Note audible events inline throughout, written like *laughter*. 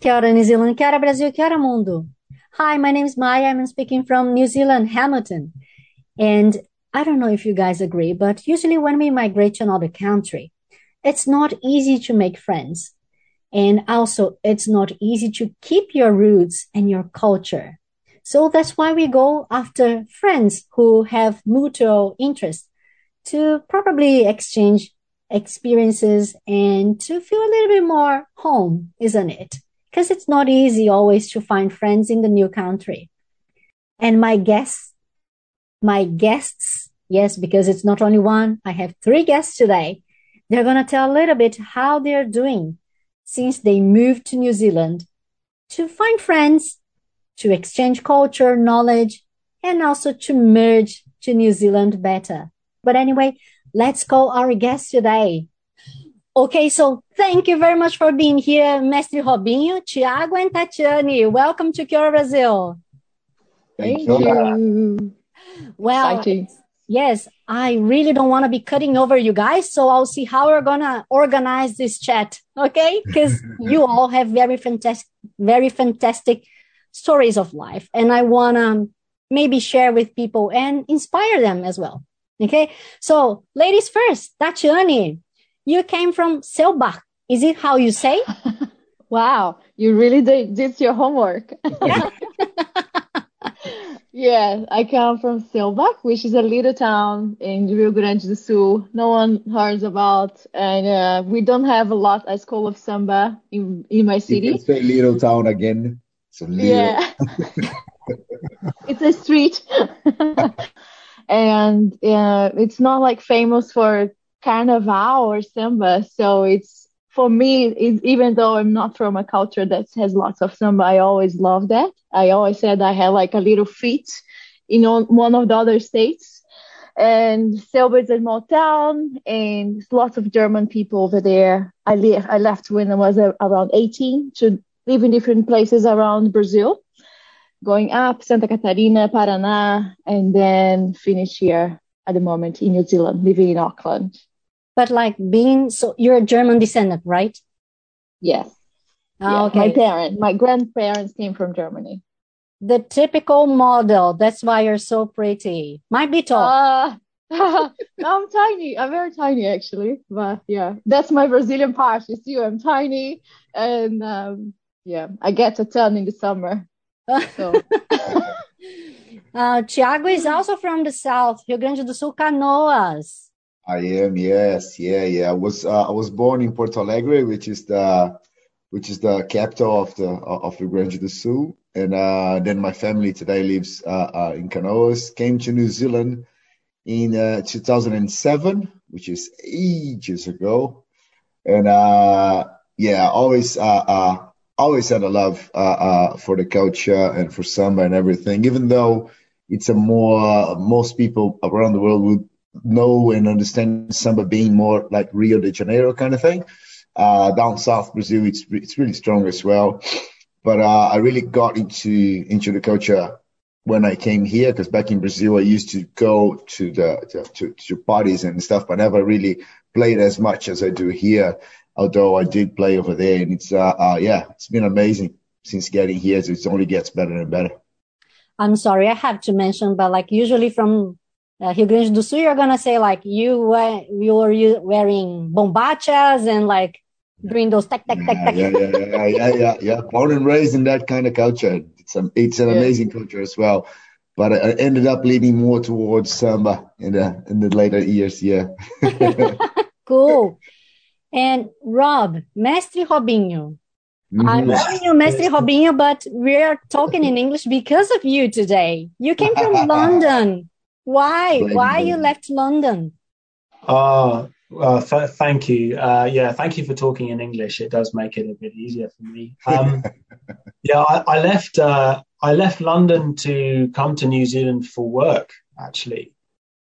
Kia ora, New Zealand. Kia ora, Brasil. Kia ora, mundo. Hi, my name is Maya. I'm speaking from New Zealand, Hamilton. And I don't know if you guys agree, but usually when we migrate to another country, it's not easy to make friends. And also, it's not easy to keep your roots and your culture. So that's why we go after friends who have mutual interest to probably exchange experiences and to feel a little bit more home, isn't it? Because it's not easy always to find friends in the new country. And my guests, my guests, yes, because it's not only one, I have three guests today. They're going to tell a little bit how they're doing since they moved to New Zealand to find friends to exchange culture, knowledge, and also to merge to New Zealand better. But anyway, let's call our guest today. Okay, so thank you very much for being here, Mestre Robinho, Tiago, and Tatiane. Welcome to Kia ora Brasil. Thank, thank you. Well, Exciting. yes, I really don't want to be cutting over you guys, so I'll see how we're gonna organize this chat. Okay, because *laughs* you all have very fantastic, very fantastic stories of life. And I want to maybe share with people and inspire them as well. Okay. So ladies first, Tatiane, you came from Selbach. Is it how you say? *laughs* wow. You really did, did your homework. Yeah. *laughs* yeah, I come from Selbach, which is a little town in Rio Grande do Sul. No one hears about, and uh, we don't have a lot a school of samba in in my city. You can say little town again. It's yeah. *laughs* it's a street. and uh, it's not like famous for carnival or samba. So it's for me, it, even though I'm not from a culture that has lots of samba, I always love that. I always said I had like a little feet in one of the other states. And Selbach is a small town, and lots of German people over there. I, le- I left when I was around 18 to live in different places around Brazil, going up Santa Catarina, Paraná, and then finish here at the moment in New Zealand, living in Auckland. But like being, so you're a German descendant, right? Yes. Oh, yeah. Okay. My parents, my grandparents came from Germany. The typical model. That's why you're so pretty. Might be tall. Uh, *laughs* I'm tiny. I'm very tiny actually, but yeah, that's my Brazilian part. You see, I'm tiny, and um, yeah, I get a ton in the summer. So. *laughs* uh, Tiago is also from the south, Rio Grande do Sul, Canoas. I am, yes, yeah, yeah. I was uh, I was born in Porto Alegre, which is the which is the capital of the of Rio Grande do Sul, and uh, then my family today lives uh, uh in Canoas. Came to New Zealand in uh, 2007, which is ages ago, and uh, yeah, always always had a love for the culture and for samba and everything, even though it's a more, most people around the world would know and understand samba being more like Rio de Janeiro kind of thing. Uh, down south Brazil, it's, it's really strong as well. But uh, I really got into, into the culture when I came here, because back in Brazil, I used to go to the, to, to parties and stuff, but never really played as much as I do here although I did play over there, and it's uh, uh, yeah, it's been amazing since getting here. So it only gets better and better. I'm sorry, I have to mention, but like usually from uh, Rio Grande do Sul, you're gonna say like you uh, you were wearing bombachas and like doing those tech tech tech tech. Yeah, yeah, yeah, yeah, yeah, yeah. Born and raised in that kind of culture. It's a, it's an yeah. amazing culture as well. But I ended up leaning more towards samba in the in the later years. Yeah. *laughs* cool. And Rob, Mestre Robinho. Mm-hmm. I'm calling you Mestre Robinho, but we're talking in English because of you today. You came from *laughs* London. Why? Why you left London? Uh, Well, th- thank you. Uh, yeah, thank you for talking in English. It does make it a bit easier for me. Um, *laughs* yeah, I, I left. Uh, I left London to come to New Zealand for work, actually.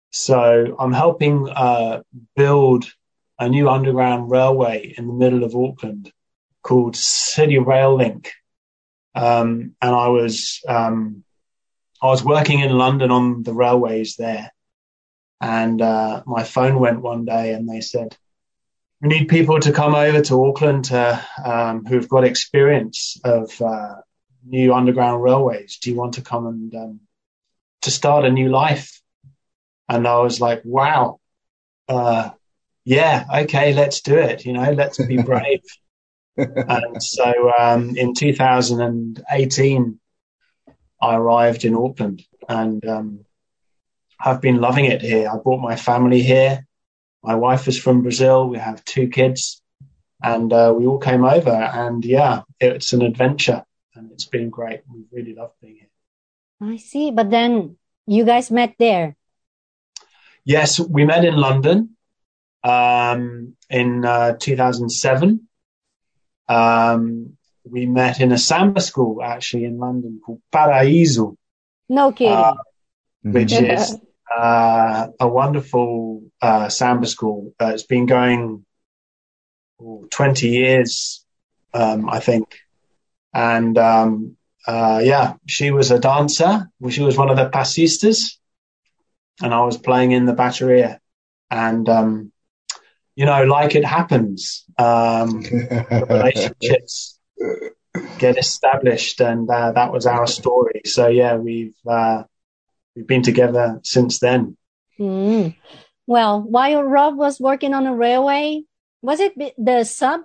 So I'm helping uh, build a new underground railway in the middle of Auckland called City Rail Link. Um, and I was um, I was working in London on the railways there, and uh, my phone went one day, and they said, "We need people to come over to Auckland to, um, who've got experience of uh, new underground railways. Do you want to come and um, to start a new life?" And I was like, "Wow, uh, yeah, okay, let's do it. You know, let's be *laughs* brave." and so um, in 2018, I arrived in Auckland and um, I've been loving it here. I brought my family here. My wife is from Brazil. We have two kids and uh, we all came over and yeah, it's an adventure and it's been great. We really love being here. I see. But then you guys met there. Yes, we met in London um, in uh, 2007. Um, we met in a samba school actually in London called Paraíso. No kidding. Uh, which is uh, a wonderful uh, samba school. Uh, it's been going oh, 20 years, um, I think. And um, uh, yeah, she was a dancer. She was one of the passistas. And I was playing in the bateria. And um, you know, like it happens, um, *laughs* relationships get established, and uh, that was our story. So yeah, we've uh, we've been together since then. Mm. Well, while Rob was working on a railway, was it the sub,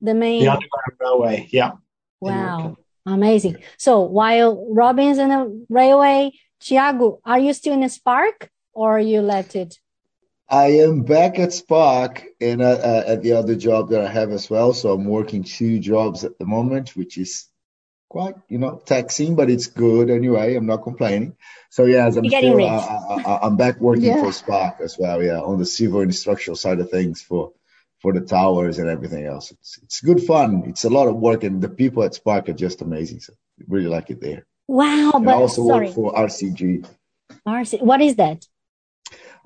the main the underground railway? Yeah. Wow, amazing. So while Robin's in a railway, Tiago, are you still in a Spark, or you let it? I am back at Spark and uh, uh, at the other job that I have as well. So I'm working two jobs at the moment, which is quite, you know, taxing, but it's good anyway. I'm not complaining. So yeah, as I'm still, uh, I, am back working yeah. for Spark as well. Yeah, on the civil and structural side of things for for the towers and everything else. It's it's good fun. It's a lot of work, and the people at Spark are just amazing. So really like it there. Wow! And but I also sorry. work for RCG. RC, what is that?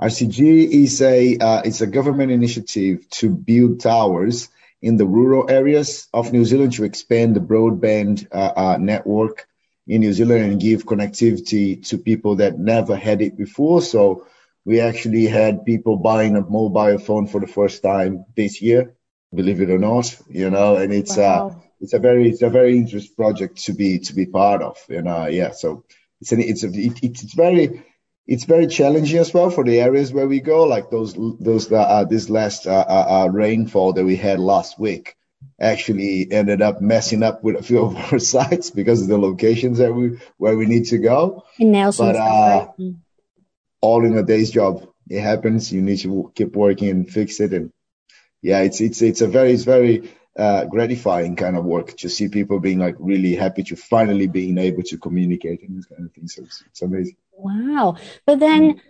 RCG is a uh, it's a government initiative to build towers in the rural areas of New Zealand to expand the broadband uh, uh, network in New Zealand and give connectivity to people that never had it before. So we actually had people buying a mobile phone for the first time this year, believe it or not, you know, and it's uh, wow. uh it's a very it's a very interesting project to be to be part of, you know. Yeah, so it's an it's a it, it's very it's very challenging as well for the areas where we go, like those those uh, uh this last uh, uh, uh, rainfall that we had last week actually ended up messing up with a few *laughs* of our sites because of the locations that we where we need to go. In Nelson, but uh, all in a day's job. It happens. You need to keep working and fix it. And yeah, it's it's it's a very it's very uh, gratifying kind of work to see people being like really happy to finally being able to communicate and this kind of thing. So it's, it's amazing. Wow. But then mm.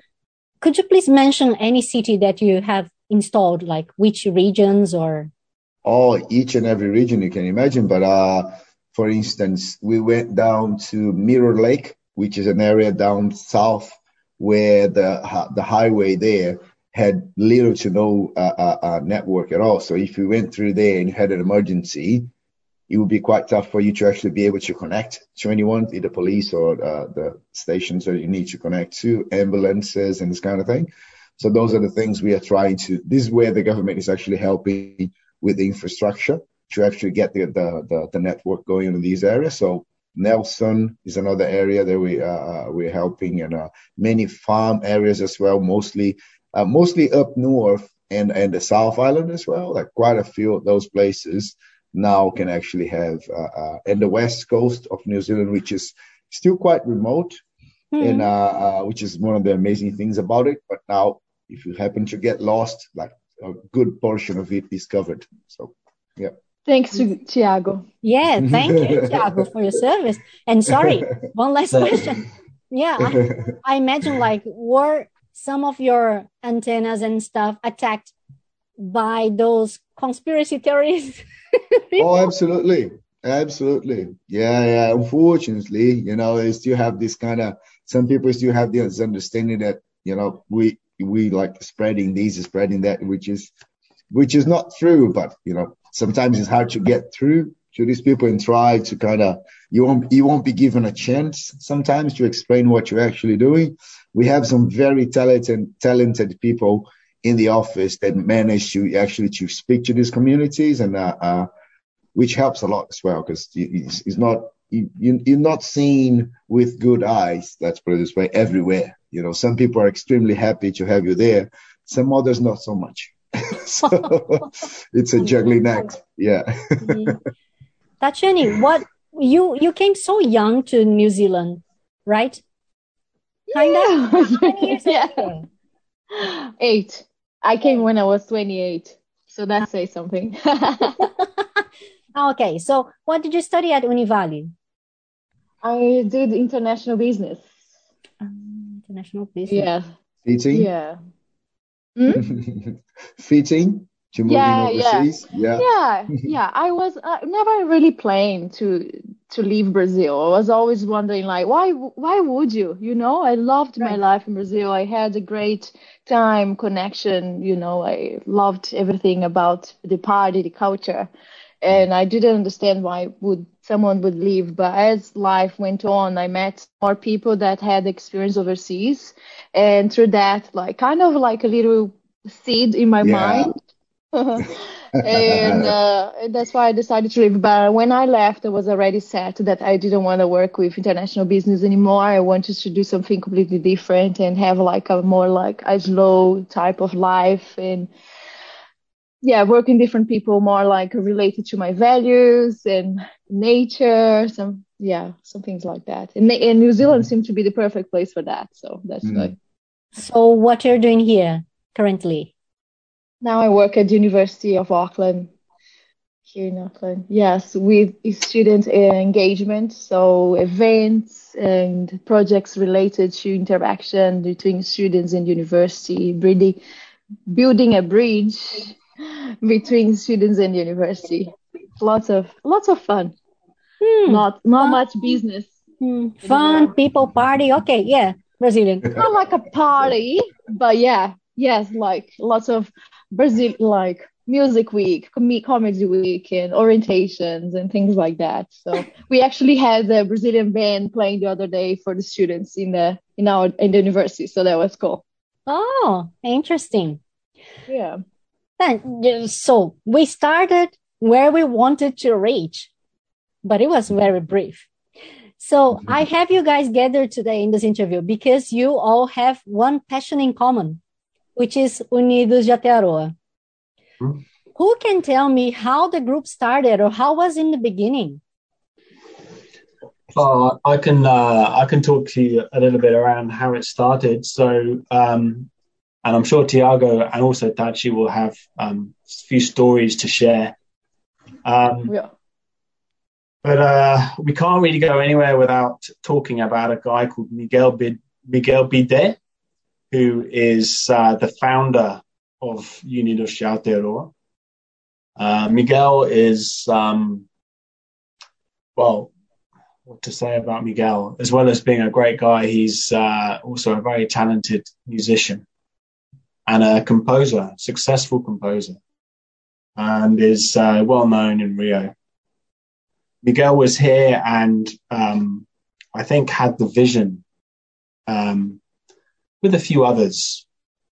could you please mention any city that you have installed, like which regions or? Oh, each and every region you can imagine. But uh, for instance, we went down to Mirror Lake, which is an area down south where the the highway there had little to no uh, uh, uh network at all. So if you went through there and you had an emergency, it would be quite tough for you to actually be able to connect to anyone, either police or uh, the stations that you need to connect to, ambulances and this kind of thing. So those are the things we are trying to. This is where the government is actually helping with the infrastructure to actually get the the, the, the network going in these areas. So Nelson is another area that we uh, uh we're helping, and uh, many farm areas as well, mostly uh, mostly up north and and the South Island as well. Like quite a few of those places now can actually have, uh, uh, and the west coast of New Zealand, which is still quite remote, mm-hmm. and uh, uh, which is one of the amazing things about it. But now, if you happen to get lost, like a good portion of it is covered. So, yeah. Thanks, Tiago. Yeah, *laughs* thank you, Tiago, for your service. And sorry, *laughs* one last question. Yeah, I, I imagine like were some of your antennas and stuff attacked by those conspiracy theories? *laughs* oh, absolutely. Absolutely. Yeah, yeah. Unfortunately, you know, I still have this kind of some people still have this understanding that, you know, we we like spreading this, spreading that, which is which is not true, but you know, sometimes it's hard to get through to these people and try to kind of you won't you won't be given a chance sometimes to explain what you're actually doing. We have some very talented talented people in the office that manage to actually to speak to these communities and uh, uh, which helps a lot as well because it's, it's, not you, you're not seen with good eyes let's put it this way everywhere you know some people are extremely happy to have you there some others not so much *laughs* so *laughs* it's a juggling act yeah mm-hmm. What you you came so young to New Zealand, right? Kind yeah. of. *laughs* yeah. Eight. I came when I was 28. So that says something. *laughs* *laughs* okay. So what did you study at Univali? I did international business. Um, international business. Yeah. Fitting? Yeah. Hmm? *laughs* Fitting? to moving yeah, overseas? Yeah. yeah, yeah. I was uh, never really planning to to leave Brazil. I was always wondering, like, why why would you? You know, I loved right. my life in Brazil. I had a great time, connection. You know, I loved everything about the party, the culture, and I didn't understand why would someone would leave. But as life went on, I met more people that had experience overseas, and through that, like, kind of like a little seed in my yeah. mind *laughs* and uh, that's why I decided to leave. But when I left, I was already set that I didn't want to work with international business anymore. I wanted to do something completely different and have like a more like a slow type of life and yeah, working with different people more like related to my values and nature, some yeah, some things like that. And, and New Zealand seemed to be the perfect place for that. So that's mm. good. So what you're doing here currently? Now I work at the University of Auckland here in Auckland. Yes, with student engagement, so events and projects related to interaction between students and university, building, building a bridge between students and university. Lots of lots of fun. Hmm. Not not fun. much business. Hmm. Fun, people party. Okay, yeah, Brazilian. Not like a party, but yeah, yes, like lots of Brazil, like music week, com- comedy week, and orientations and things like that. So we actually had a Brazilian band playing the other day for the students in the in our in the university. So that was cool. Oh, interesting. Yeah. Then so we started where we wanted to reach, but it was very brief. So mm-hmm. I have you guys gathered today in this interview because you all have one passion in common which is Unidos de Aotearoa. Hmm. Who can tell me how the group started or how was in the beginning? Uh, I can uh, I can talk to you a little bit around how it started. So, um, and I'm sure Tiago and also Tachi will have um, a few stories to share. Um, yeah. But uh, we can't really go anywhere without talking about a guy called Miguel Bid- Miguel Bidet, who is uh, the founder of Unidos de Aotearoa. Uh, Miguel is, um, well, what to say about Miguel? As well as being a great guy, he's uh, also a very talented musician and a composer, successful composer, and is uh, well known in Rio. Miguel was here and um, I think had the vision um, with a few others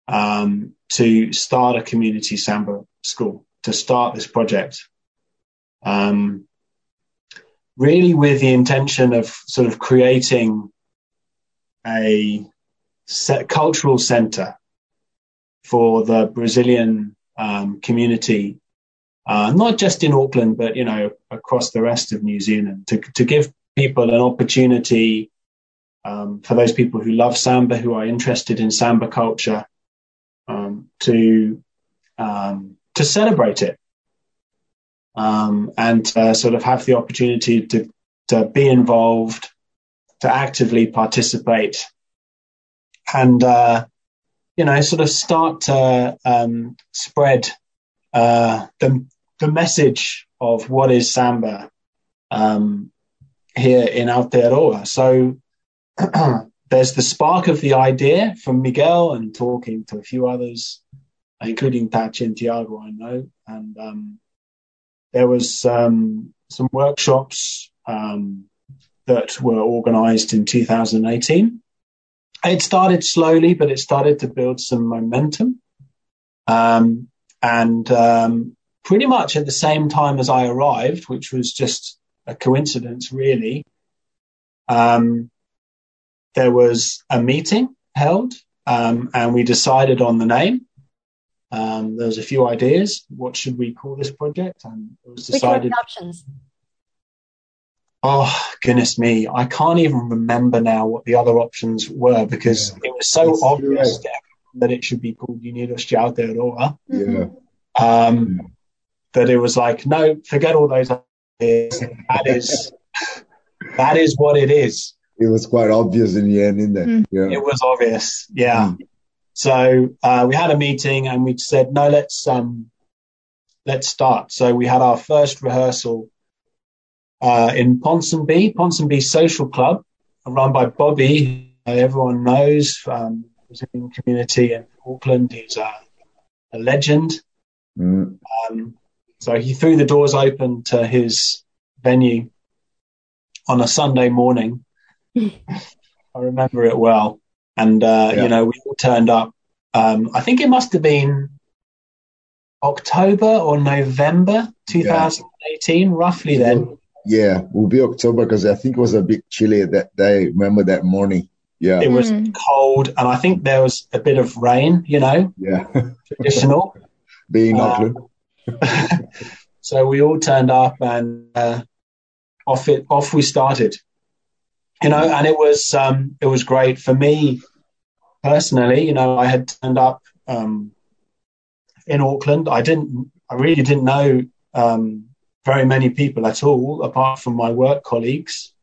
um, to start a community samba school, to start this project. Um, really with the intention of sort of creating a cultural center for the Brazilian um, community, uh, not just in Auckland, but you know across the rest of New Zealand, to to give people an opportunity um, for those people who love samba, who are interested in samba culture, um, to um, to celebrate it um, and sort of have the opportunity to to be involved, to actively participate, and uh, you know, sort of start to um, spread uh, the the message of what is samba um, here in Aotearoa. So *clears throat* there's the spark of the idea from Miguel and talking to a few others, including Tachi and Tiago, I know. And um, there was um, some workshops um, that were organized in 2018. It started slowly, but it started to build some momentum. Um, and um, pretty much at the same time as I arrived, which was just a coincidence, really, um, there was a meeting held, um, and we decided on the name. Um, there was a few ideas. What should we call this project? And it was decided. Which were options? Oh goodness me! I can't even remember now what the other options were because yeah. it was so That's obvious that it should be called Unidos de Aotearoa. Yeah. Um, that it was like, no, forget all those ideas. That is *laughs* that is what it is. It was quite obvious in the end, isn't it? Mm. Yeah. It was obvious, yeah. Mm. So uh, we had a meeting and we said, no, let's um, let's start. So we had our first rehearsal uh, in Ponsonby, Ponsonby Social Club, run by Bobby. Everyone knows um, Brazilian community in Auckland. He's a, a legend. Mm. Um, so he threw the doors open to his venue on a Sunday morning. *laughs* I remember it well. And, uh, yeah. you know, we all turned up. Um, I think it must have been October or November 2018, yeah. roughly then. Yeah, it will be October because I think it was a bit chilly that day. Remember that morning? Yeah. It was mm. cold, and I think there was a bit of rain, you know? Yeah. *laughs* traditional. Being uh, Auckland. *laughs* so we all turned up and uh, off it off we started. You know, and it was um, it was great for me personally. You know, I had turned up um, in Auckland. I didn't, I really didn't know um, very many people at all, apart from my work colleagues.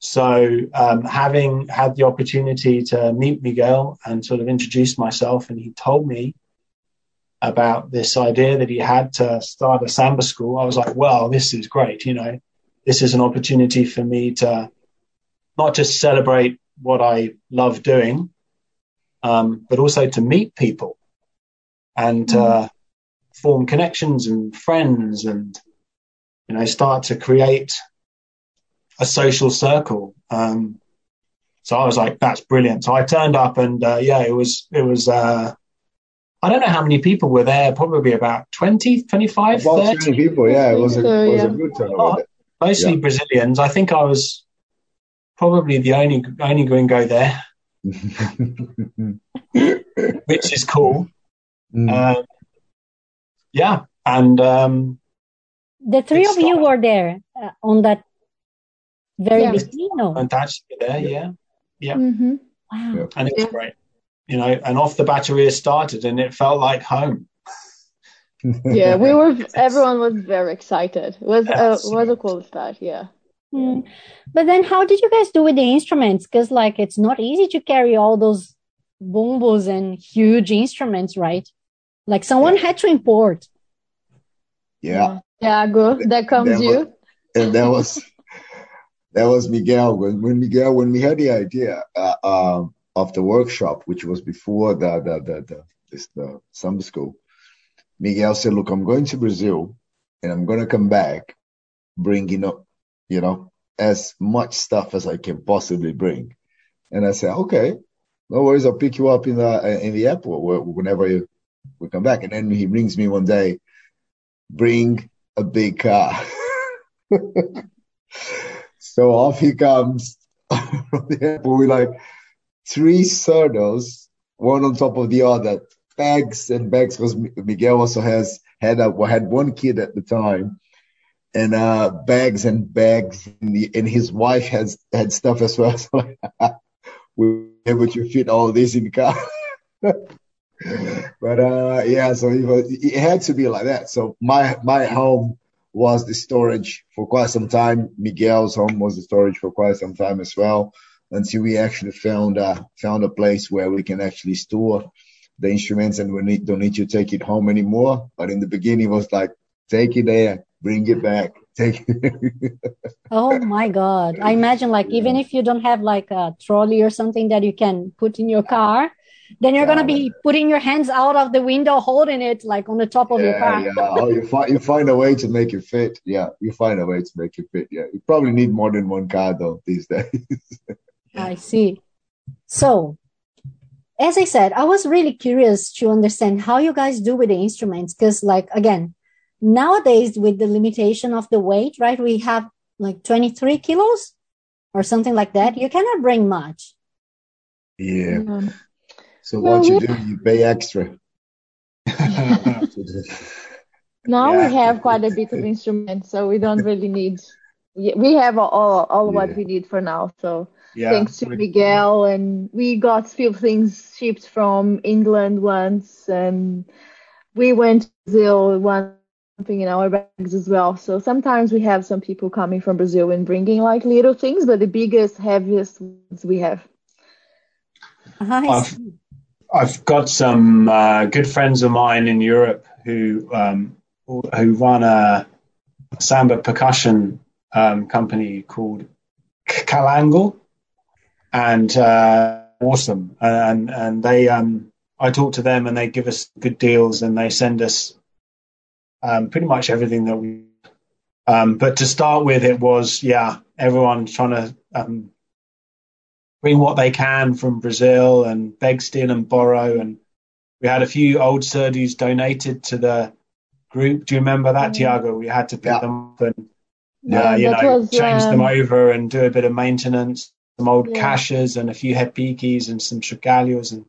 So, um, having had the opportunity to meet Miguel and sort of introduce myself, and he told me about this idea that he had to start a samba school, I was like, well, this is great. You know, this is an opportunity for me to not just celebrate what I love doing, um, but also to meet people and mm. uh, form connections and friends and, you know, start to create a social circle. Um, so I was like, that's brilliant. So I turned up and, uh, yeah, it was, it was, uh, I don't know how many people were there, probably about 20, 25, about 30 people. Yeah, it was a, it was a good turnout. Mostly yeah. Brazilians. I think I was probably the only, only gringo there, *laughs* which is cool. Mm. Um, yeah. And, um, the three of you were there uh, on that very yeah. beginning. No? And that's there. Yeah. Yeah. Mm-hmm. Wow. And it was great you know, and off the bateria started and it felt like home. *laughs* yeah, we were. *laughs* Everyone was very excited. It was uh, was a cool start. Yeah. Mm. But then, how did you guys do with the instruments? Because like, it's not easy to carry all those bombos and huge instruments, right? Like, someone had to import. Yeah. Yeah, go. That comes that you. Was, and that was *laughs* that was Miguel. When when Miguel when we had the idea, uh, um, of the workshop, which was before the the the the, this, the samba school, Miguel said, "Look, I'm going to Brazil, and I'm gonna come back, bringing up, you know, as much stuff as I can possibly bring." And I said, "Okay, no worries. I'll pick you up in the in the airport whenever you we come back." And then he brings me one day, bring a big car. *laughs* so off he comes from the airport. with like three circles, one on top of the other, bags and bags, because Miguel also has had a, had one kid at the time, and uh, bags and bags, and, the, and his wife has had stuff as well. So *laughs* we able to fit all this in the car. *laughs* but uh, yeah, so it, was, it had to be like that. So my my home was the storage for quite some time. Miguel's home was the storage for quite some time as well until we actually found a found a place where we can actually store the instruments and we need, don't need to take it home anymore. But in the beginning, it was like take it there, bring it back, take it. *laughs* oh my god! I imagine like yeah. even if you don't have like a trolley or something that you can put in your car, then you're gonna be putting your hands out of the window, holding it like on the top of yeah, your car. yeah. Oh, you find you find a way to make it fit. Yeah, you find a way to make it fit. Yeah, you probably need more than one car though these *laughs* days. I see. So, as I said, I was really curious to understand how you guys do with the instruments because, like, again, nowadays with the limitation of the weight, right? We have like 23 kilos or something like that. You cannot bring much. Yeah. Mm-hmm. So what you do, you pay extra. *laughs* now yeah. we have quite a bit of instruments, so we don't really need. We have all all yeah. what we need for now. So yeah. thanks to Miguel, and we got few things shipped from England once, and we went to Brazil one something in our bags as well. So sometimes we have some people coming from Brazil and bringing like little things, but the biggest, heaviest ones we have. I've, I've got some uh, good friends of mine in Europe who um, who run a samba percussion um, company called Calangle, and uh, awesome. And and they um, I talk to them and they give us good deals and they send us um, pretty much everything that we. Um, but to start with, it was yeah, everyone trying to um, bring what they can from Brazil and beg, steal, and borrow. And we had a few old surdos donated to the group. Do you remember that, mm-hmm. Tiago? We had to pick yeah. them up and yeah, uh, you know was, change um, them over and do a bit of maintenance. Some old yeah. caixas and a few repiques and some chocalhos and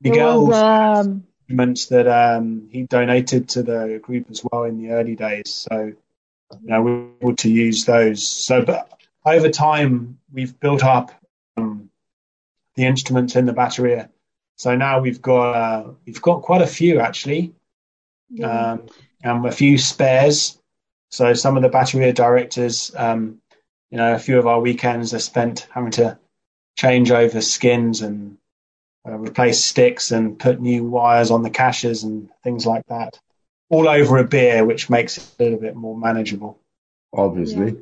Miguel's um, instruments that um, he donated to the group as well in the early days. So you know we were able to use those. So, but over time we've built up um, the instruments in the bateria. So now we've got uh, we've got quite a few actually, yeah. um, and a few spares. So some of the bateria directors, um, you know, a few of our weekends are spent having to change over skins and uh, replace sticks and put new wires on the caixas and things like that. All over a beer, which makes it a little bit more manageable. Obviously. Yeah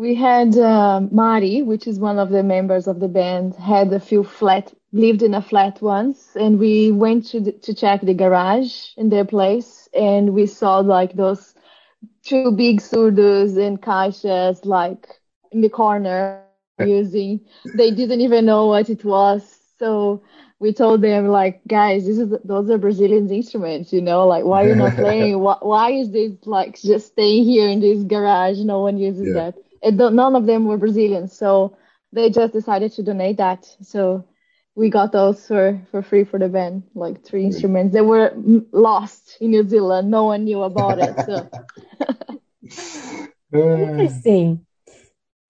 we had uh, Mari, which is one of the members of the band, had a few flat, lived in a flat once, and we went to the, to check the garage in their place, and we saw like those two big surdos and caixas like in the corner using. They didn't even know what it was, so we told them like, guys, this is those are Brazilian instruments, you know, like why are you not *laughs* playing? why, why is this like just staying here in this garage? No one uses yeah. that it, none of them were Brazilians, so they just decided to donate that. So we got those for, for free for the band, like three instruments. They were lost in New Zealand. No one knew about it. So. *laughs* Uh. Interesting.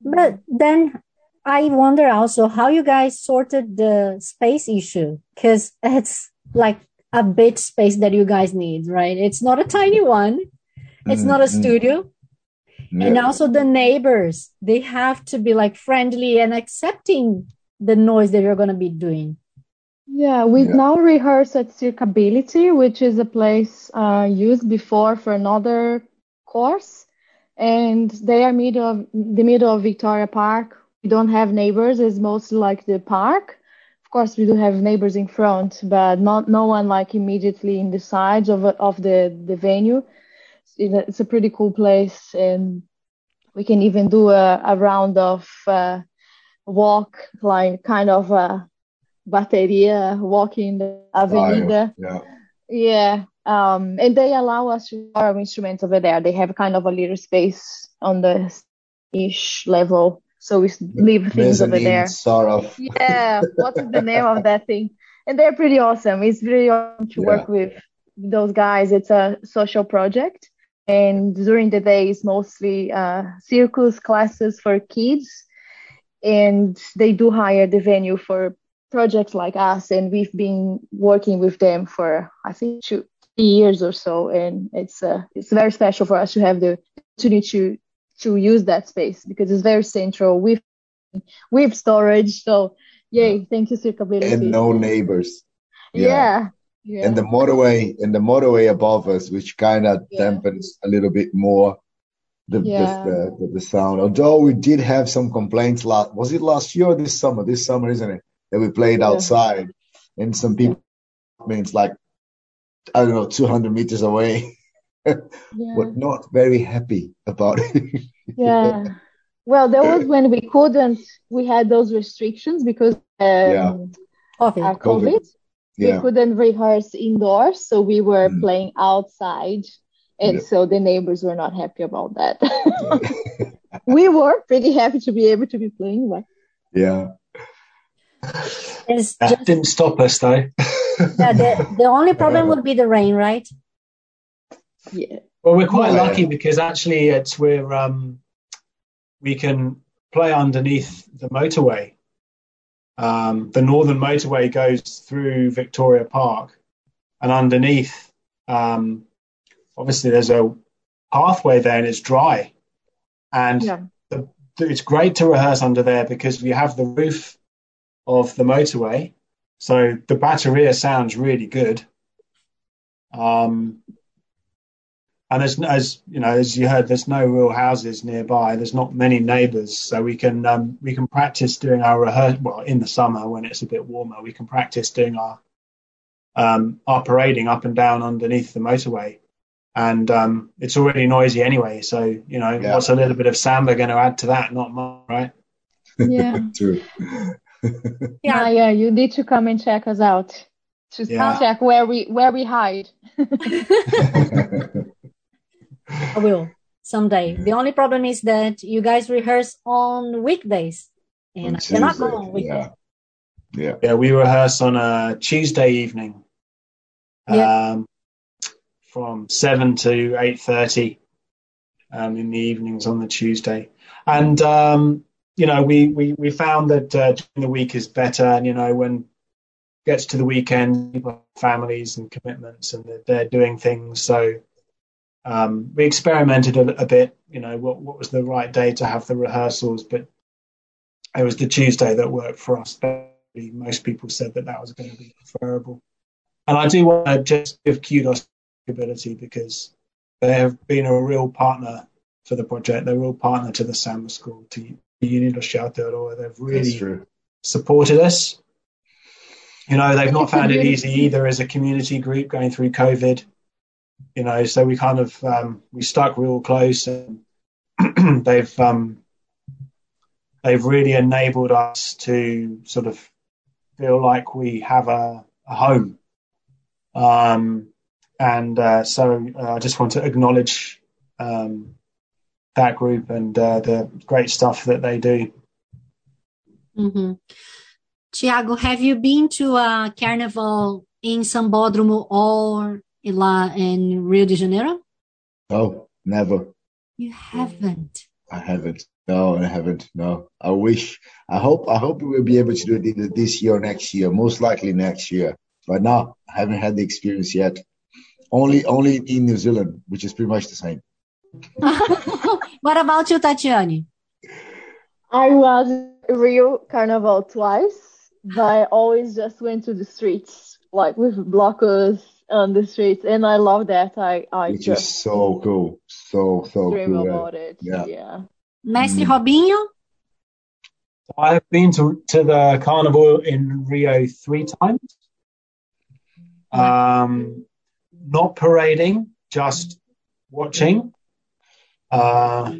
But then I wonder also how you guys sorted the space issue because it's like a big space that you guys need, right? It's not a tiny one. It's mm-hmm. not a mm-hmm. studio yeah. and also the neighbors they have to be like friendly and accepting the noise that you're going to be doing yeah we yeah. now rehearse at circability which is a place uh, used before for another course and they are middle of the middle of victoria park we don't have neighbors it's mostly like the park of course we do have neighbors in front but not no one like immediately in the sides of of the the venue it's a pretty cool place, and we can even do a, a round of uh, walk, like kind of a bateria walking the avenida. yeah. Yeah. Um, and they allow us to our instruments over there. They have kind of a little space on the ish level. So we leave things over there. Sort of. Yeah. what is the name of *laughs* that thing? And they're pretty awesome. It's really awesome to yeah. work with those guys. It's a social project and during the day is mostly uh, circus classes for kids and they do hire the venue for projects like us and we've been working with them for i think two years or so and it's uh, it's very special for us to have the opportunity to to use that space because it's very central with with storage. So yay, thank you, Circability. And no neighbors. Yeah. yeah. And the motorway and the motorway above us, which kind of yeah. dampens a little bit more the, yeah. the, the, the sound. Although we did have some complaints last was it last year or this summer? This summer, isn't it? That we played outside and some people I mean it's like I don't know, two hundred meters away. *laughs* but not very happy about it. *laughs* yeah. Well, there was when we couldn't, we had those restrictions because um, yeah. COVID. COVID. COVID. Yeah. We couldn't rehearse indoors, so we were mm. playing outside, and yeah. so the neighbors were not happy about that. *laughs* *laughs* we were pretty happy to be able to be playing, but yeah. It's that just, didn't stop us though. yeah, the, the only problem would be the rain, right? Yeah. Well, we're quite yeah. lucky because actually it's we're um, we can play underneath the motorway. Um, the northern motorway goes through Victoria Park, and underneath, um, obviously, there's a pathway there, and it's dry, and yeah. the, it's great to rehearse under there because we have the roof of the motorway, so the bateria sounds really good. Um, and there's as you know as you heard there's no real houses nearby. There's not many neighbors. So we can um, we can practice doing our rehearsal well in the summer when it's a bit warmer we can practice doing our um, our parading up and down underneath the motorway. And um, it's already noisy anyway. So you know yeah. what's a little bit of samba going to add to that? Not much right? Yeah. *laughs* True. *laughs* Yeah yeah you need to come and check us out. To yeah. check where we where we hide *laughs* I will someday. The only problem is that you guys rehearse on weekdays, and I cannot go on weekdays. Yeah. yeah, yeah. We rehearse on a Tuesday evening, yeah. um, from seven to eight thirty, um, in the evenings on the Tuesday, and um, you know we we we found that uh, during the week is better, and you know when gets to the weekend, people have families and commitments, and they're, they're doing things so um, we experimented a, a, bit, you know, what, what was the right day to have the rehearsals, but it was the Tuesday that worked for us. Most people said that that was going to be preferable. And I do want to just give kudos to Ability because they have been a real partner for the project. They're a real partner to the Samba School, to Unido Aotearoa. They've really supported us. You know, they've not found it easy either as a community group going through COVID you know, so we kind of um, we stuck real close, and *clears throat* they've um, they've really enabled us to sort of feel like we have a, a home. Um, and uh, so uh, I just want to acknowledge um, that group and uh, the great stuff that they do. Mm-hmm. Tiago, have you been to a carnival in Sambódromo or lá in Rio de Janeiro? No, never. You haven't. I haven't. No, I haven't. No, I wish. I hope. I hope we will be able to do it either this year or next year. Most likely next year. But no, I haven't had the experience yet. Only, only in New Zealand, which is pretty much the same. *laughs* what about you, Tatiane? I was Rio Carnival twice, but I always just went to the streets, like with blocos on the streets, and I love that. I I which just is so cool, so so dream cool. about it. Yeah. yeah. Mestre mm. Robinho. I've been to to the carnival in Rio three times. Um, not parading, just watching. Uh,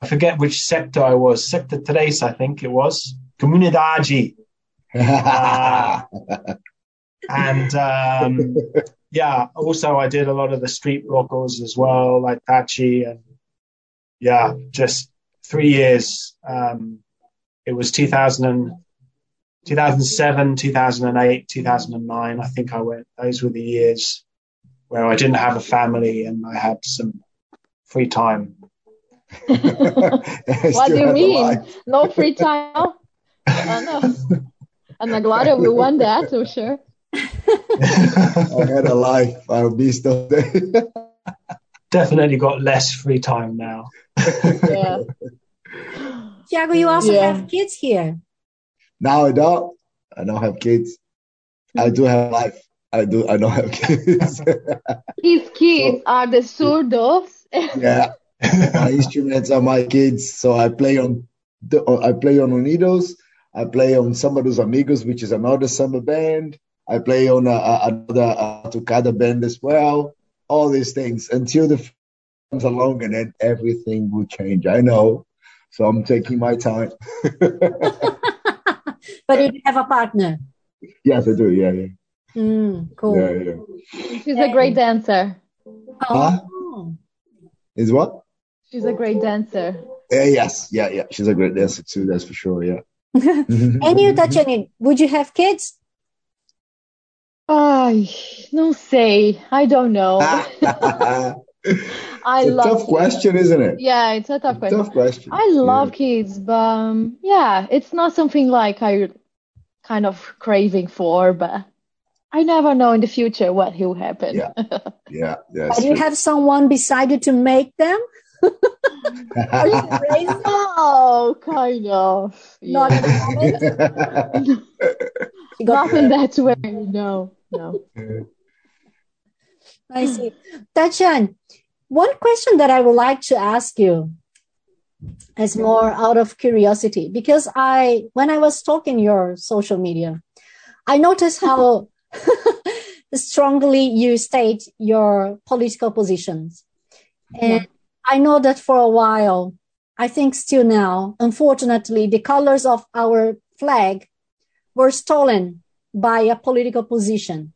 I forget which sector I was. Sector tres, I think it was. Comunidade. *laughs* uh, and um, *laughs* yeah, also I did a lot of the street locals as well, like Tachi, and yeah, just three years. Um, it was 2000 and, 2007, 2008, 2009. I think I went. Those were the years where I didn't have a family and I had some free time. *laughs* what do you *laughs* mean? No free time? oh, no. *laughs* And Gloria will want that, for sure. *laughs* I had a life. I would be still there. Definitely got less free time now. yeah. *laughs* Tiago, you also yeah. have kids here. Now I don't. I don't have kids. I do have life. I do. I don't have kids. *laughs* His kids so, are the surdos. yeah, my instruments are my kids. So I play on. I play on Unidos. I play on Samba dos Amigos, which is another samba band. I play on a, a, another a Tucada band as well. All these things until the comes along, and then everything will change. I know, so I'm taking my time. *laughs* but you have a partner. Yes, I do. Yeah, yeah. Mm, cool. Yeah, yeah. She's a great dancer. Huh? Is what? She's a great dancer. Uh, yes, yeah, yeah. She's a great dancer too. That's for sure. Yeah. *laughs* and you, touch Tatiane, would you have kids? I no say. I don't know. *laughs* I it's love tough kids. question, isn't it? Yeah, it's a tough question. Tough question. I love yeah. kids, but um, yeah, it's not something like I kind of craving for, but I never know in the future what will happen. Yeah, yeah, *laughs* yeah. Do you have someone beside you to make them? *laughs* Are you crazy? Oh, kind of. Not yeah. Nothing that way. No, no. *laughs* I see. Tachan, one question that I would like to ask you is more out of curiosity because I, when I was stalking your social media, I noticed how *laughs* strongly you state your political positions. And I know that for a while, I think still now, unfortunately, the colors of our flag were stolen by a political position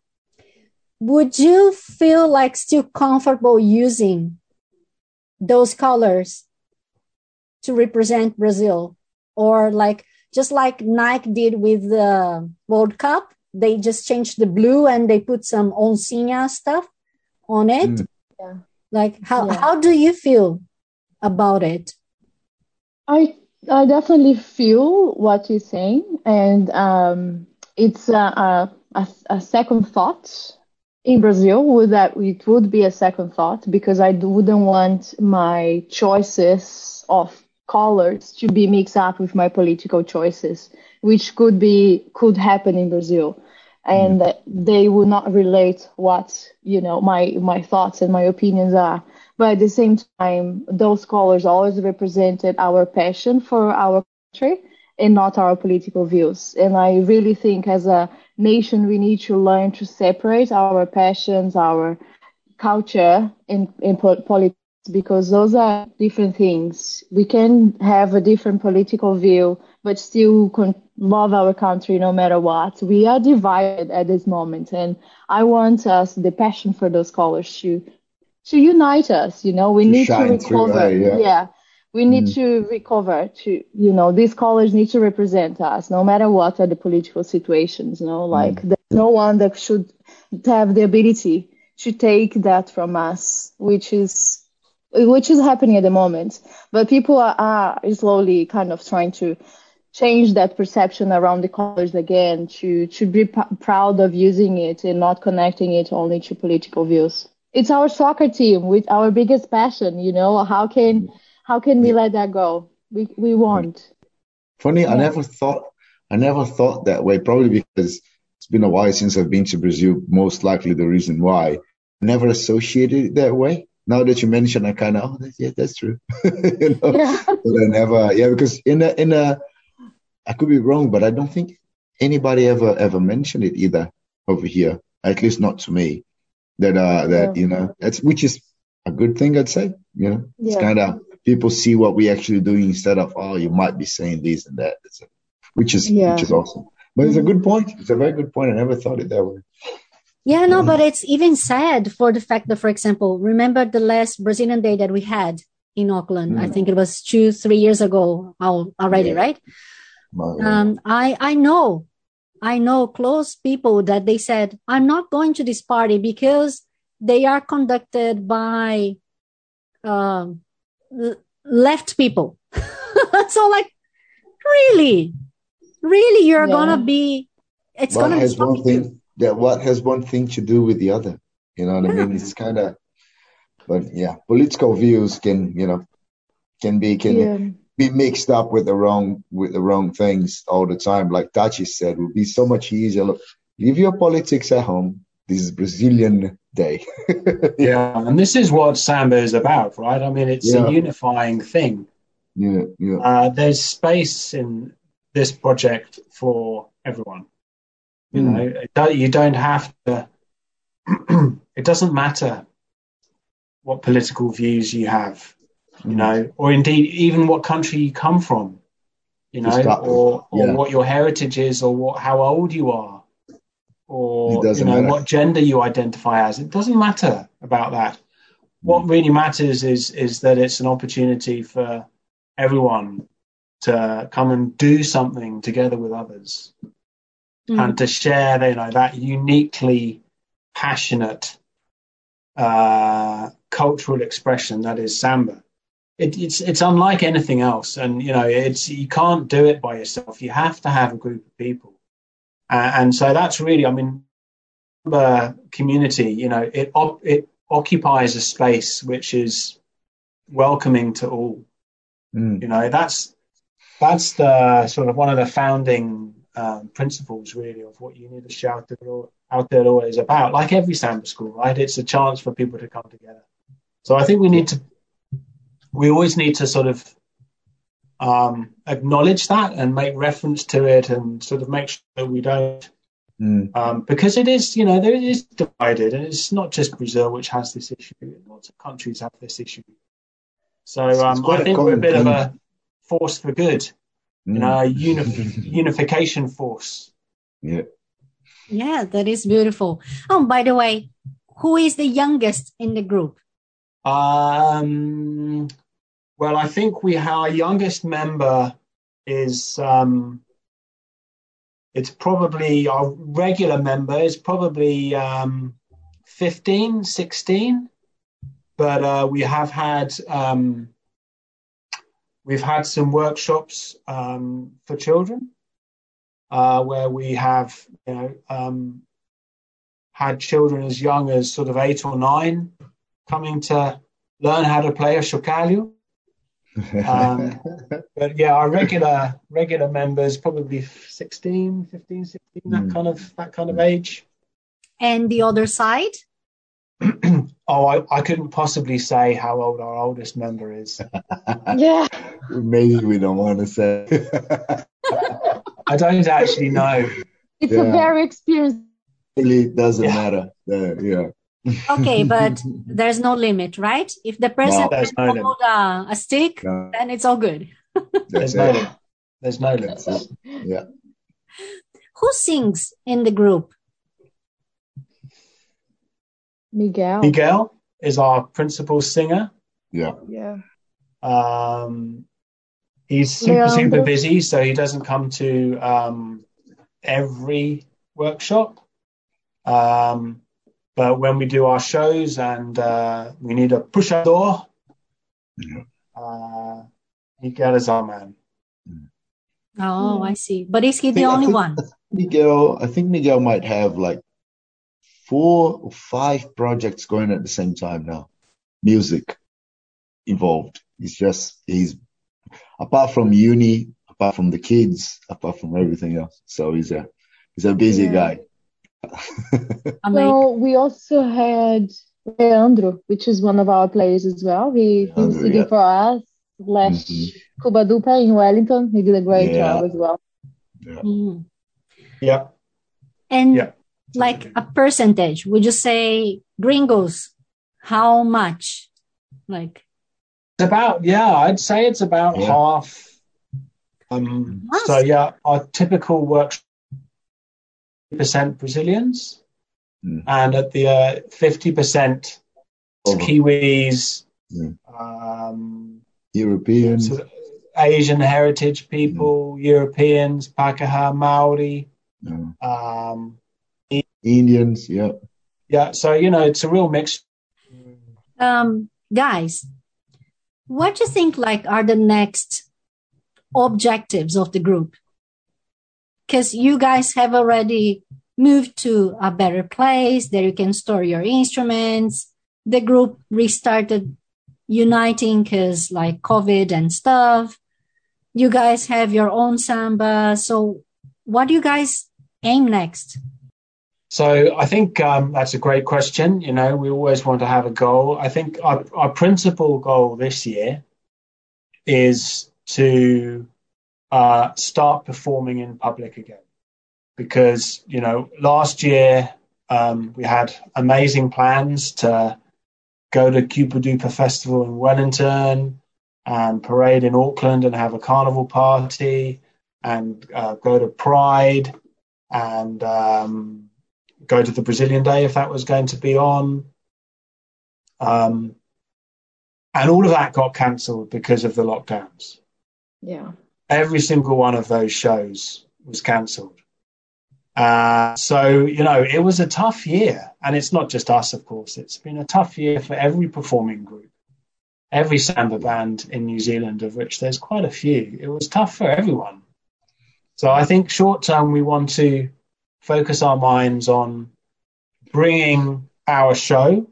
would you feel like still comfortable using those colors to represent Brazil? Or like just like Nike did with the World Cup, they just changed the blue and they put some oncinha stuff on it. Mm. Yeah. Like how yeah. how do you feel about it? I I definitely feel what you're saying, and um, it's a, a, a second thought in Brazil would that it would be a second thought because I wouldn't want my choices of colors to be mixed up with my political choices, which could be could happen in Brazil, and mm. they would not relate what you know my my thoughts and my opinions are. But at the same time, those colors always represented our passion for our country and not our political views. And I really think as a nation, we need to learn to separate our passions, our culture in, in politics, because those are different things. We can have a different political view, but still con- love our country no matter what. We are divided at this moment, and I want us, the passion for those colors, to to unite us. You know, we to need to recover. yeah. yeah we need mm. to recover to you know these colors need to represent us no matter what are the political situations you know mm. like mm. there's no one that should have the ability to take that from us which is which is happening at the moment but people are, are slowly kind of trying to change that perception around the colors again to to be p- proud of using it and not connecting it only to political views it's our soccer team with our biggest passion you know how can mm-hmm. how can we let that go? We we won't. Funny, yeah. I never thought I never thought that way. Probably because it's been a while since I've been to Brazil. Most likely the reason why. Never associated it that way. Now that you mention, I kind of oh yeah, that's true. *laughs* you know? yeah. But I never yeah because in a in a I could be wrong, but I don't think anybody ever ever mentioned it either over here. At least not to me. That uh that yeah. you know that's which is a good thing I'd say. You know, it's kind of people see what we actually doing instead of oh you might be saying this and that. A, which is yeah. which is awesome. But it's a good point. It's a very good point. I never thought it that way. Yeah no but it's even sad for the fact that for example remember the last brazilian day that we had in auckland? Mm. i think it was two three years ago already yeah. right? Um, i i know i know close people that they said i'm not going to this party because they are conducted by um, left people. *laughs* so like, really, really, you're yeah. gonna be. It's gonna be one thing. Yeah, what has one thing to do with the other? You know what yeah. I mean? It's kind of, but yeah, political views can you know can be can yeah. Be mixed up with the wrong with the wrong things all the time. Like Tachi said, it would be so much easier. Look, leave your politics at home. This is Brazilian day. *laughs* yeah, and this is what samba is about, right? I mean, it's yeah. a unifying thing. Yeah, yeah. Uh, there's space in this project for everyone. You mm. know, you don't have to. *clears throat* it doesn't matter what political views you have you mm. know, or indeed even what country you come from, you know, or, or yeah. what your heritage is, or what how old you are, or you know matter. what gender you identify as. It doesn't matter about that. What mm. really matters is is that it's an opportunity for everyone to come and do something together with others, mm. and to share, you know, that uniquely passionate uh, cultural expression that is samba it, it's it's unlike anything else, and you know it's you can't do it by yourself. You have to have a group of people, uh, and so that's really, I mean, the community. You know, it it occupies a space which is welcoming to all. Mm. You know, that's that's the sort of one of the founding um, principles, really, of what Unidos Aotearoa is about. Like every samba school, right? It's a chance for people to come together. So I think we need to we always need to sort of um, acknowledge that and make reference to it and sort of make sure that we don't mm. um, because it is you know there is divided and it's not just Brazil which has this issue lots of countries have this issue. So um, I think we're a bit of a force for good mm. you know a *laughs* uni- unification force. Yeah. Yeah that is beautiful. Oh by the way who is the youngest in the group? Um well, I think we our youngest member is um, it's probably our regular member is probably um, 15, 16, but uh, we have had um, we've had some workshops um, for children uh, where we have you know um, had children as young as sort of eight or nine coming to learn how to play a chocalho. Um, *laughs* but yeah, our regular regular members probably 16, 15, 16, that mm. kind of that kind of age. And the other side? *clears throat* oh, I, I couldn't possibly say how old our oldest member is. *laughs* yeah. Maybe we don't want to say. *laughs* I don't actually know. It's yeah. a very experienced. Really doesn't yeah. matter. Uh, yeah okay, *laughs* but there's no limit, right? If the person no, can no hold a, a, stick, no. then it's all good. there's no limit. There's no limit. *laughs* Yeah. Who sings in the group? Miguel. Miguel is our principal singer. Yeah. Yeah. Um, he's super Leandro. super busy, so he doesn't come to um, every workshop. Um, but when we do our shows and uh, we need a puxador, yeah. uh, Miguel is our man. Oh, I see. But is he the only one? Miguel, I think Miguel might have like four or five projects going at the same time now. Music involved. He's just he's apart from uni, apart from the kids, apart from everything else. So he's a he's a busy yeah. guy. Well, we also had Leandro, which is one of our players as well. He, he was singing yeah. for us last mm-hmm. Cuba Dupa in Wellington. He did a great yeah. job as well. Yeah. Mm. yeah. And yeah. like a percentage, would you say gringos? How much? Like it's about yeah, I'd say it's about half. Um, so yeah, our typical workshop percent Brazilians, mm. and at the uh, fifty percent Kiwis, mm. um, Europeans, Asian heritage people, mm. Europeans, Pakeha, Maori, um, Indians. Yeah, yeah. So you know, it's a real mix. Um, guys, what do you think? Like, are the next objectives of the group? Because you guys have already moved to a better place there you can store your instruments the group restarted uniting because like covid and stuff You guys have your own samba. So what do you guys aim next? So I think um, that's a great question. You know, we always want to have a goal. I think our, our principal goal this year is to uh, start performing in public again. Because, you know, last year um, we had amazing plans to go to Cuba Festival in Wellington and parade in Auckland and have a carnival party and uh, go to Pride and um, go to the Brazilian Day if that was going to be on. Um, and all of that got cancelled because of the lockdowns. Yeah. Every single one of those shows was cancelled. Uh, so, you know, it was a tough year. And it's not just us, of course. It's been a tough year for every performing group, every samba band in New Zealand, of which there's quite a few. It was tough for everyone. So I think short term, we want to focus our minds on bringing our show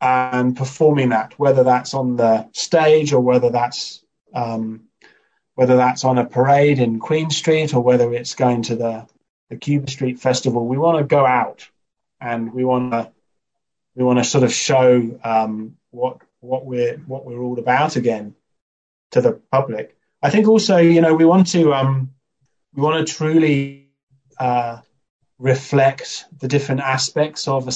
and performing that, whether that's on the stage or whether that's um, whether that's on a parade in Queen Street or whether it's going to the the Cuba Street Festival, we want to go out and we want to we want to sort of show um, what what we're what we're all about again to the public. I think also, you know, we want to um, we want to truly uh, reflect the different aspects of a.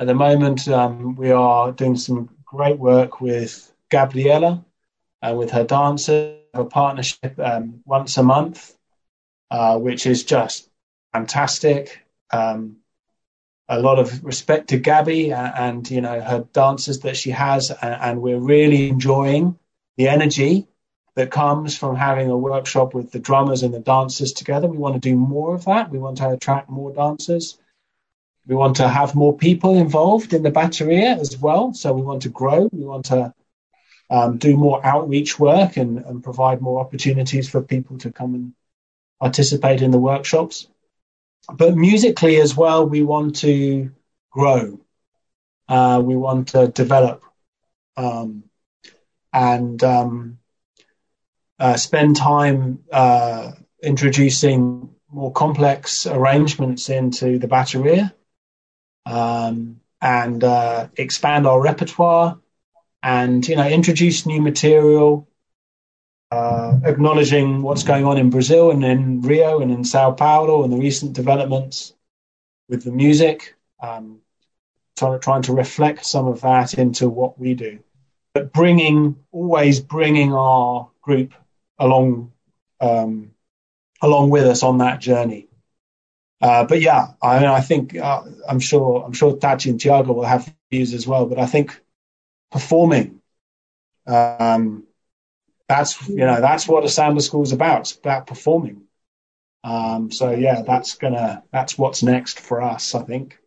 At the moment, um, we are doing some great work with Gabriela uh, with her dancers, a partnership um, once a month uh, which is just fantastic. Um, a lot of respect to Gabby and, and, you know her dances that she has, and, and, we're really enjoying the energy that comes from having a workshop with the drummers and the dancers together. We want to do more of that. We want to attract more dancers. We want to have more people involved in the bateria as well. So we want to grow. We want to um, do more outreach work and, and provide more opportunities for people to come and participate in the workshops. But musically as well, we want to grow. Uh, we want to develop um, and um, uh, spend time uh, introducing more complex arrangements into the bateria um, and uh, expand our repertoire and you know introduce new material uh, acknowledging what's going on in Brazil and in Rio and in Sao Paulo and the recent developments with the music, um, trying, to reflect some of that into what we do, but bringing always bringing our group along um, along with us on that journey. Uh, but yeah, I, mean, I think uh, I'm sure I'm sure Tachi and Tiago will have views as well. But I think performing um, that's you know that's what a samba school is about. It's about performing. Um, so yeah, that's gonna that's what's next for us, I think.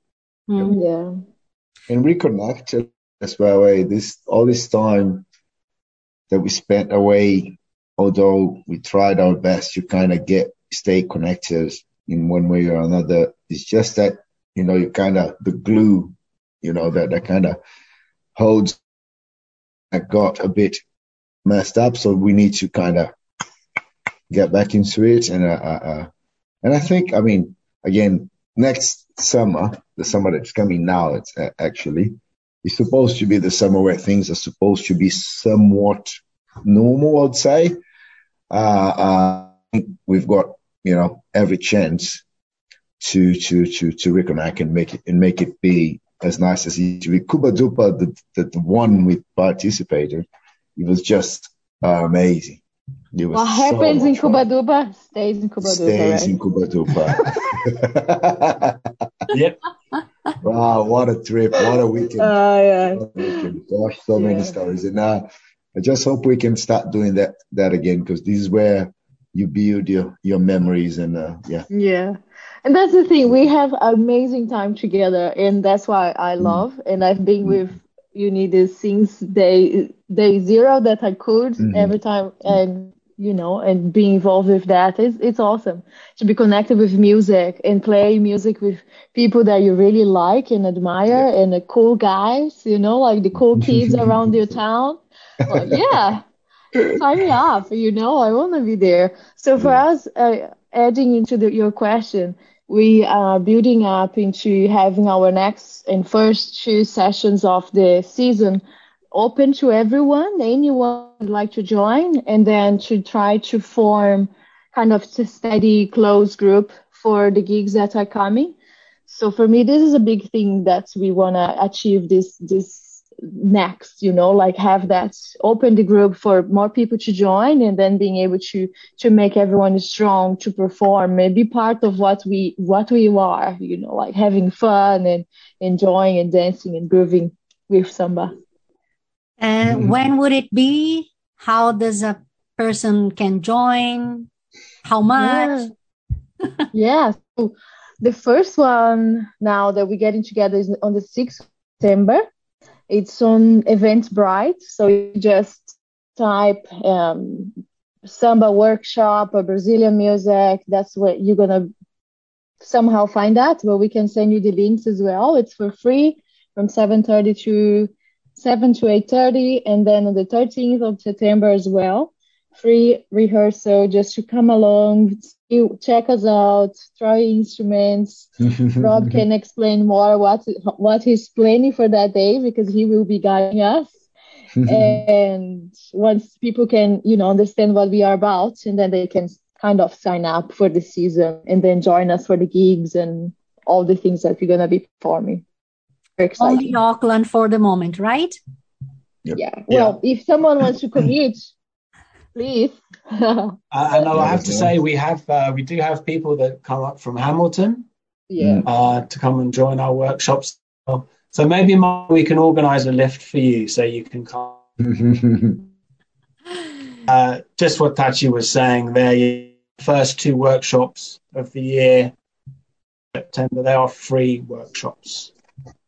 Mm, yeah, and reconnect as well. Eh? This all this time that we spent away, although we tried our best to kind of get stay connected in one way or another, it's just that you know you kind of the glue, you know that that kind of holds. I got a bit messed up. So we need to kind of get back into it. And, uh, uh, uh, and I think, I mean, again, next summer, the summer that's coming now, it's uh, actually, is supposed to be the summer where things are supposed to be somewhat normal, I'd say. Uh, uh, we've got, you know, every chance to, to, to, to reconnect and make it, and make it be as nice as it should be. Cuba Dupa, the, the, the one we participated, it was just uh, amazing. It was what so happens in Cuba stays in Cuba Stays right? in Cuba *laughs* yep. Wow, what a trip. What a weekend. Uh, yeah. Weekend. Gosh, so yeah. many stories. And uh, I just hope we can start doing that that again because this is where you build your, your memories and uh, yeah. Yeah. And that's the thing. We have amazing time together and that's why I mm. love mm. and I've been mm. with Unidos since day day zero that I could mm-hmm. every time and you know and be involved with that is it's, awesome to be connected with music and play music with people that you really like and admire yeah. and the cool guys you know like the cool kids *laughs* around your town yeah *laughs* sign me up. You know, I want to be there. So for us, uh, adding into the, your question, we are building up into having our next and first two sessions of the season open to everyone, anyone would like to join, and then to try to form kind of a steady, close group for the gigs that are coming. So for me, this is a big thing that we want to achieve this this next you know like have that open the group for more people to join and then being able to to make everyone strong to perform maybe part of what we what we are you know like having fun and enjoying and dancing and grooving with samba. And mm-hmm. when would it be? How does a person can join? How much? Yeah, yeah. So the first one now that we're getting together is on the 6th September it's on Eventbrite, so you just type um, samba workshop or Brazilian music. That's what you're gonna somehow find that. But we can send you the links as well. It's for free from 7:30 to 7 to 8:30, and then on the 13th of September as well, free rehearsal just to come along, check us out, try instruments. *laughs* Rob can explain more what what he's planning for that day because he will be guiding us. *laughs* and once people can, you know, understand what we are about, and then they can kind of sign up for the season and then join us for the gigs and all the things that we're gonna be performing. Very exciting. Only Auckland for the moment, right? Yep. Yeah. Well, yeah. if someone wants to commute, please. *laughs* uh, and I have to say, we have uh, we do have people that come up from Hamilton, yeah, uh, to come and join our workshops. So maybe we can organise a lift for you so you can come. *laughs* Uh, just what Tachi was saying there. First two workshops of the year, September, they are free workshops,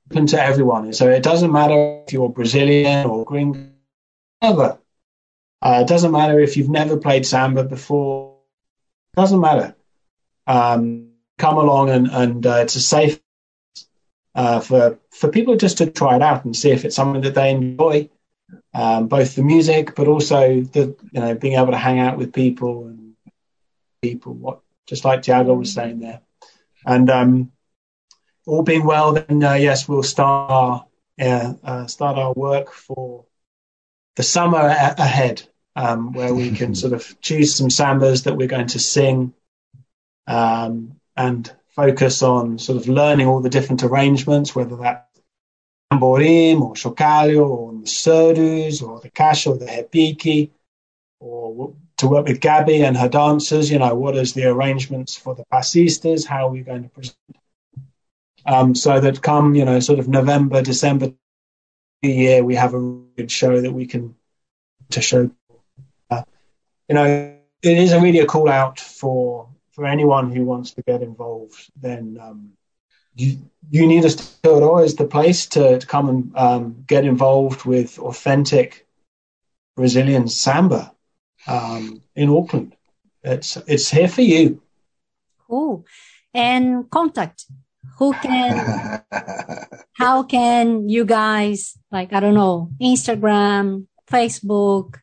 open to everyone. So it doesn't matter if you're Brazilian or green, ever uh, it doesn't matter if you've never played samba before. It doesn't matter. Um, come along and, and uh, it's a safe uh, for for people just to try it out and see if it's something that they enjoy, um, both the music but also the you know being able to hang out with people and people. What just like Tiago was saying there, and um, all being well, then uh, yes, we'll start our, uh, start our work for the summer a- ahead um, where we can *laughs* sort of choose some sambas that we're going to sing um, and focus on sort of learning all the different arrangements, whether that's tamborim or chocalho or the surdos or the caixa or the repique, or to work with Gabby and her dancers, you know, what is the arrangements for the passistas, how are we going to present? Um, so that come, you know, sort of November, December year, we have a good show that we can to show you know, it is a really a call out for for anyone who wants to get involved. Then um, you, Unidos Aotearoa is the place to, to come and um, get involved with authentic Brazilian samba um, in Auckland. It's it's here for you. Cool. And contact. Who can? *laughs* how can you guys like I don't know Instagram, Facebook,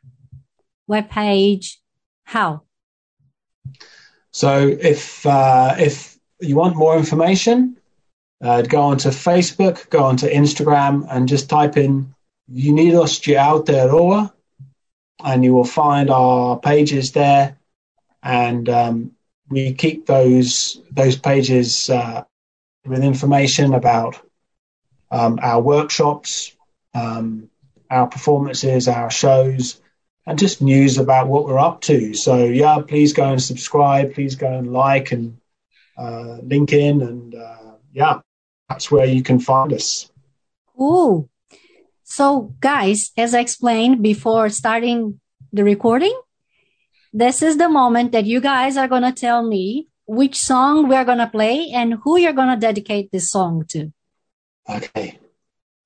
webpage? How? So if uh, if you want more information, uh, go onto Facebook, go onto Instagram, and just type in Unidos de Aotearoa, and you will find our pages there. And um, we keep those those pages uh, with information about um, our workshops, um, our performances, our shows, and just news about what we're up to. So yeah, please go and subscribe. Please go and like and uh, link in, and uh, yeah, that's where you can find us. Cool. So guys, as I explained before starting the recording, this is the moment that you guys are gonna tell me which song we're gonna play and who you're gonna dedicate this song to. Okay.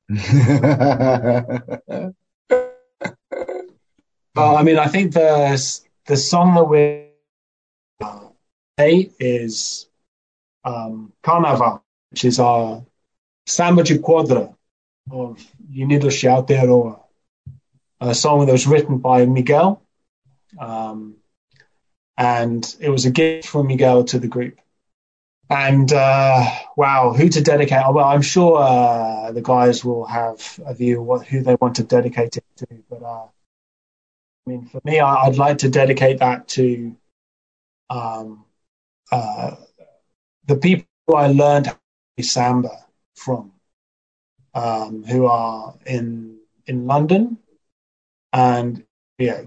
*laughs* *laughs* Well, I mean, I think the the song that we play is um, Carnaval, which is our Samba de Quadra of Unidos de Aotearoa, a song that was written by Miguel Um, and it was a gift from Miguel to the group. And uh, wow, who to dedicate? Well, I'm sure uh, the guys will have a view what, who they want to dedicate it to. But uh, I mean, for me, I, would like to dedicate that to um, uh, the people I learned samba from, um, who are in in London and yeah.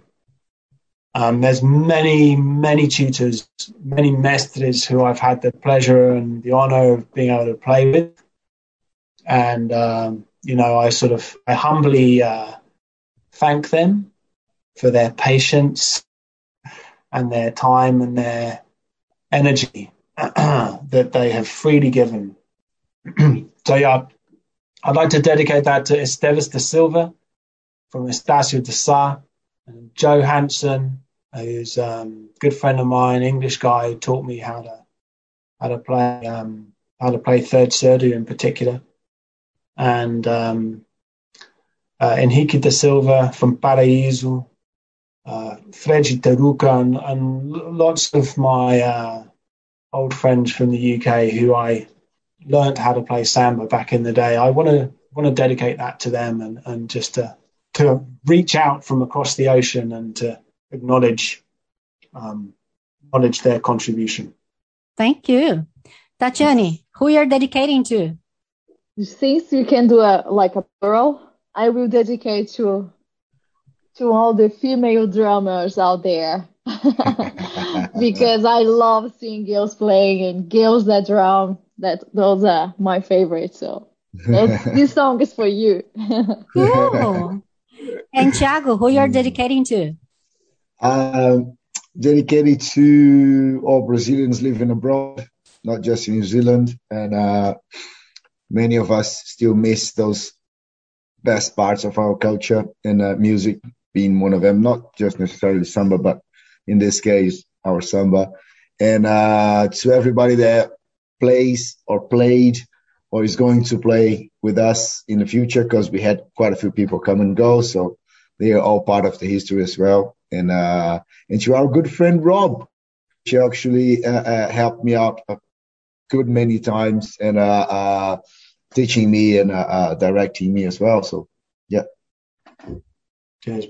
Um, there's many, many tutors, many mestres who I've had the pleasure and the honor of being able to play with. And, um, you know, I sort of, I humbly uh, thank them for their patience and their time and their energy *clears throat* that they have freely given. *clears throat* so, yeah, I'd like to dedicate that to Esteves de Silva from Estácio de Sá, and Joe Hanson, who's um, a good friend of mine, English guy who taught me how to how to play um, how to play third surdo in particular, and um, uh, Henrique da Silva from Paraíso, uh, Fregi Taruka, and, and, lots of my uh, old friends from the UK who I learned how to play samba back in the day. I want to want to dedicate that to them and, and just to to reach out from across the ocean and to acknowledge um, acknowledge their contribution. Thank you, Tatiane. Who you're dedicating to? Since you can do a like a plural, I will dedicate to to all the female drummers out there *laughs* because I love seeing girls playing and girls that drum. That those are my favorites. So *laughs* this song is for you. *laughs* cool. And Thiago, who you're dedicating to? Um, dedicated to all Brazilians living abroad, not just in New Zealand. And uh, many of us still miss those best parts of our culture and uh, music being one of them, not just necessarily samba, but in this case, our samba. And uh, to everybody that plays or played or is going to play with us in the future, because we had quite a few people come and go. So they are all part of the history as well. And uh, and to our good friend Rob, she actually uh, uh, helped me out a good many times and uh, uh, teaching me and directing me as well. So yeah. Cheers.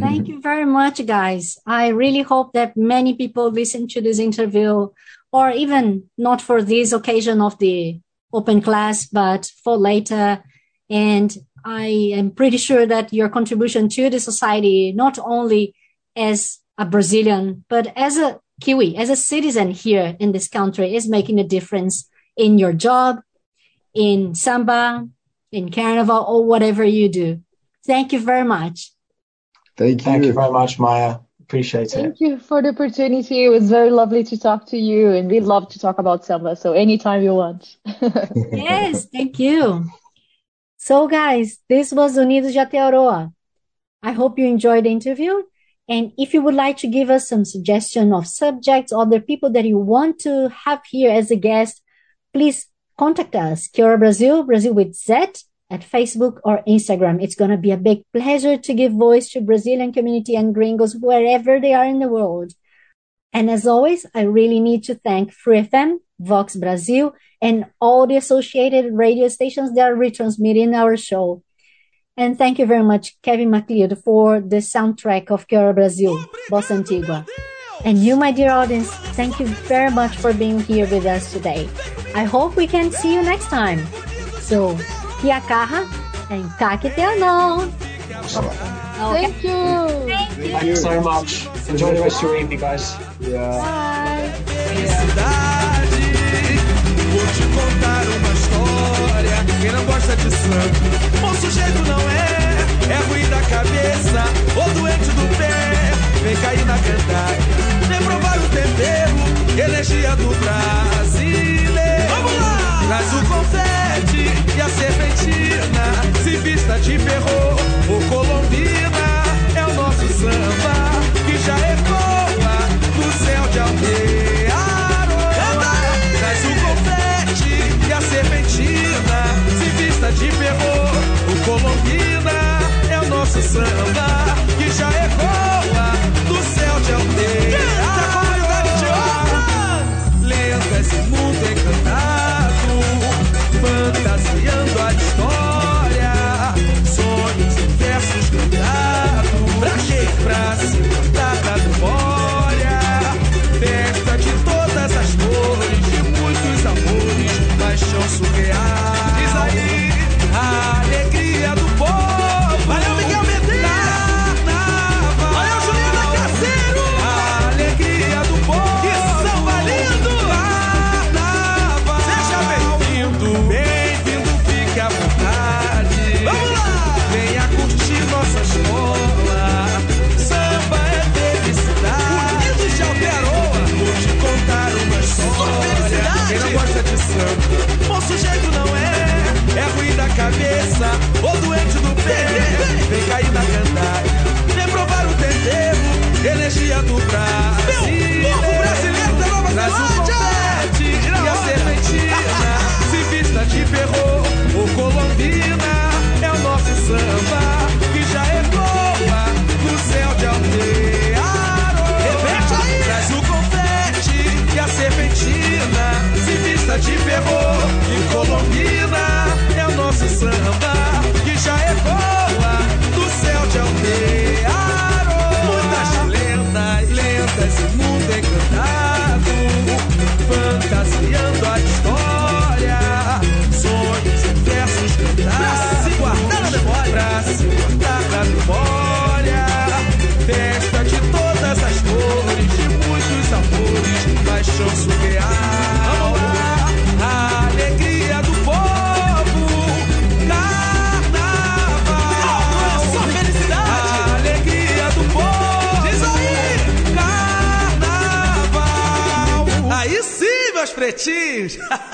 Thank you very much, guys. I really hope that many people listen to this interview, or even not for this occasion of the open class, but for later. And I am pretty sure that your contribution to the society, not only as a Brazilian, but as a Kiwi, as a citizen here in this country, is making a difference in your job, in samba, in carnival, or whatever you do. Thank you very much. Thank you. Thank you very much, Maya. Appreciate Thank it. Thank you for the opportunity. It was very lovely to talk to you, and we love to talk about samba. So anytime you want. *laughs* yes, thank you. So, guys, this was Unidos de Aotearoa. I hope you enjoyed the interview. And if you would like to give us some suggestion of subjects, or the people that you want to have here as a guest, please contact us. Kia Brazil, Brazil with Z at Facebook or Instagram. It's going to be a big pleasure to give voice to Brazilian community and gringos wherever they are in the world. And as always, I really need to thank Free FM, Vox Brazil, and all the associated radio stations that are retransmitting our show. And thank you very much, Kevin MacLeod, for the soundtrack of Kia ora Brasil, Bossa Antigua. And you, my dear audience, thank you very much for being here with us today. I hope we can see you next time. So, Kia kaha and kakiteano. Okay. Thank you. Thank you. Thank you so much. Enjoy the rest of your evening, guys. Yeah. Bye. Vou te contar uma história. Quem não gosta de samba, bom sujeito não é. É ruim da cabeça ou doente do pé. Vem cair na cantada, vem provar o tempero, energia do brasileiro. Vamos lá! Traz o confete e a serpentina, se vista de perro ou colombina. É o nosso samba que já ecoa no céu de aldeia. Traz o confete e a serpentina, se vista de perro ou colombina. É o nosso samba James. *laughs*